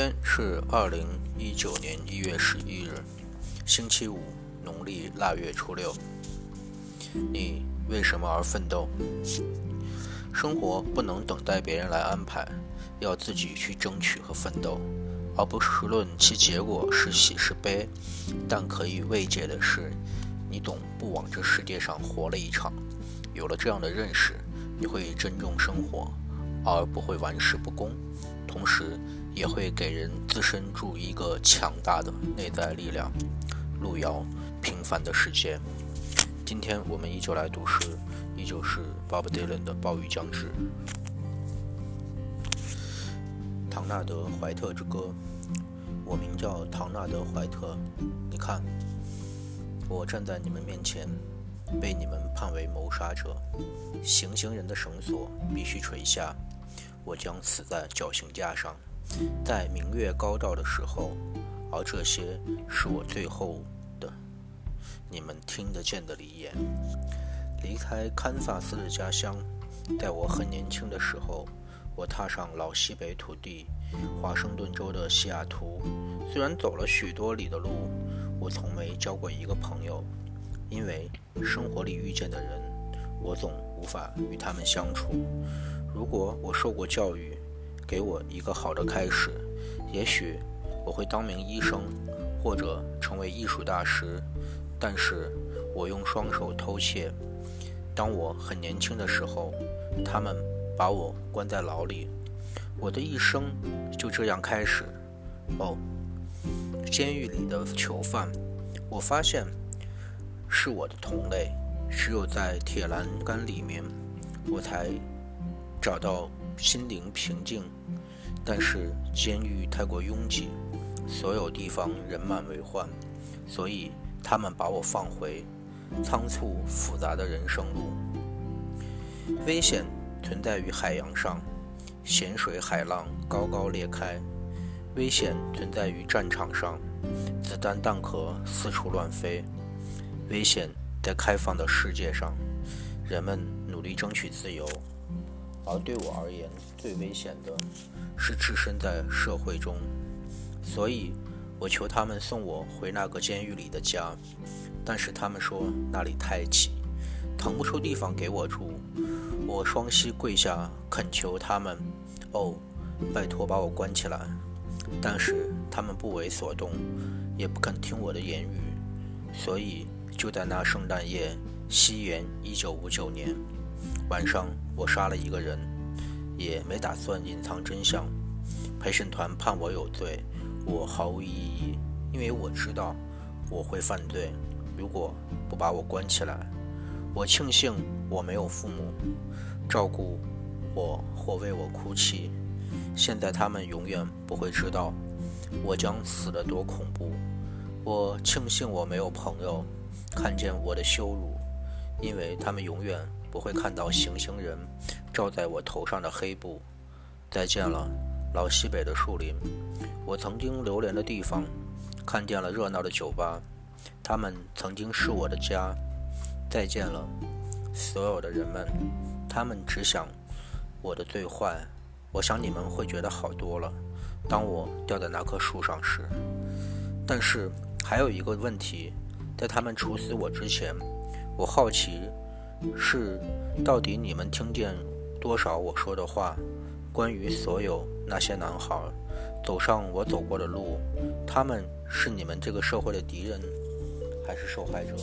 天是二零一九年一月十一日，星期五，农历腊月初六。你为什么而奋斗？生活不能等待别人来安排，要自己去争取和奋斗，而不是论其结果是喜是悲。但可以慰藉的是，你懂不往这世界上活了一场。有了这样的认识，你会珍重生活，而不会玩世不恭。同时，也会给人自身注入一个强大的内在力量。路遥，平凡的世界。今天我们依旧来读诗，依旧是 Bob Dylan 的《暴雨将至》。唐纳德·怀特之歌。我名叫唐纳德·怀特。你看，我站在你们面前，被你们判为谋杀者，行刑人的绳索必须垂下。我将死在绞刑架上，在明月高照的时候，而这些是我最后的你们听得见的离言。离开堪萨斯的家乡，在我很年轻的时候，我踏上老西北土地，华盛顿州的西雅图。虽然走了许多里的路，我从没交过一个朋友，因为生活里遇见的人，我总无法与他们相处。如果我受过教育，给我一个好的开始，也许我会当名医生，或者成为艺术大师。但是我用双手偷窃。当我很年轻的时候，他们把我关在牢里。我的一生就这样开始。哦，监狱里的囚犯，我发现是我的同类。只有在铁栏杆里面，我才。找到心灵平静，但是监狱太过拥挤，所有地方人满为患，所以他们把我放回仓促复杂的人生路。危险存在于海洋上，咸水海浪高高裂开；危险存在于战场上，子弹弹壳四处乱飞；危险在开放的世界上，人们努力争取自由。而对我而言，最危险的是置身在社会中，所以我求他们送我回那个监狱里的家，但是他们说那里太挤，腾不出地方给我住。我双膝跪下恳求他们：“哦，拜托把我关起来！”但是他们不为所动，也不肯听我的言语。所以就在那圣诞夜，西元一九五九年。晚上，我杀了一个人，也没打算隐藏真相。陪审团判我有罪，我毫无异议，因为我知道我会犯罪。如果不把我关起来，我庆幸我没有父母照顾我或为我哭泣。现在他们永远不会知道我将死得多恐怖。我庆幸我没有朋友看见我的羞辱，因为他们永远。不会看到行刑人罩在我头上的黑布。再见了，老西北的树林，我曾经流连的地方。看见了热闹的酒吧，他们曾经是我的家。再见了，所有的人们，他们只想我的最坏。我想你们会觉得好多了，当我掉在那棵树上时。但是还有一个问题，在他们处死我之前，我好奇是到底你们听见多少我说的话关于所有那些男孩走上我走过的路他们是你们这个社会的敌人还是受害者？